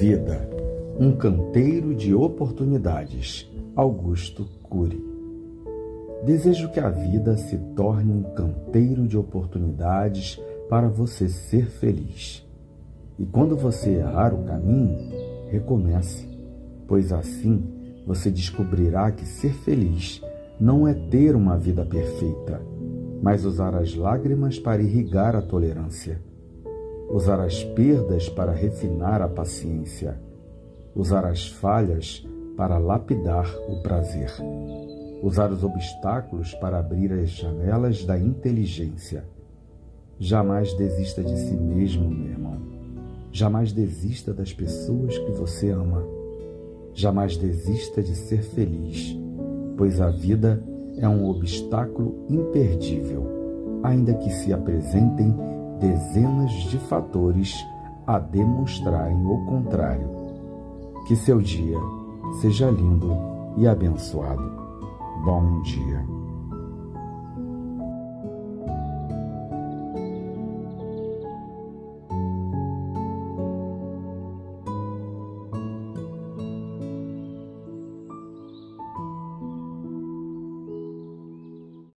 Vida, um canteiro de oportunidades. Augusto Cury. Desejo que a vida se torne um canteiro de oportunidades para você ser feliz. E quando você errar o caminho, recomece, pois assim você descobrirá que ser feliz não é ter uma vida perfeita, mas usar as lágrimas para irrigar a tolerância, usar as perdas para refinar a paciência, usar as falhas para lapidar o prazer, usar os obstáculos para abrir as janelas da inteligência. Jamais desista de si mesmo, meu irmão. Jamais desista das pessoas que você ama. Jamais desista de ser feliz pois a vida é um obstáculo imperdível, ainda que se apresentem dezenas de fatores a demonstrarem o contrário. Que seu dia seja lindo e abençoado. Bom dia.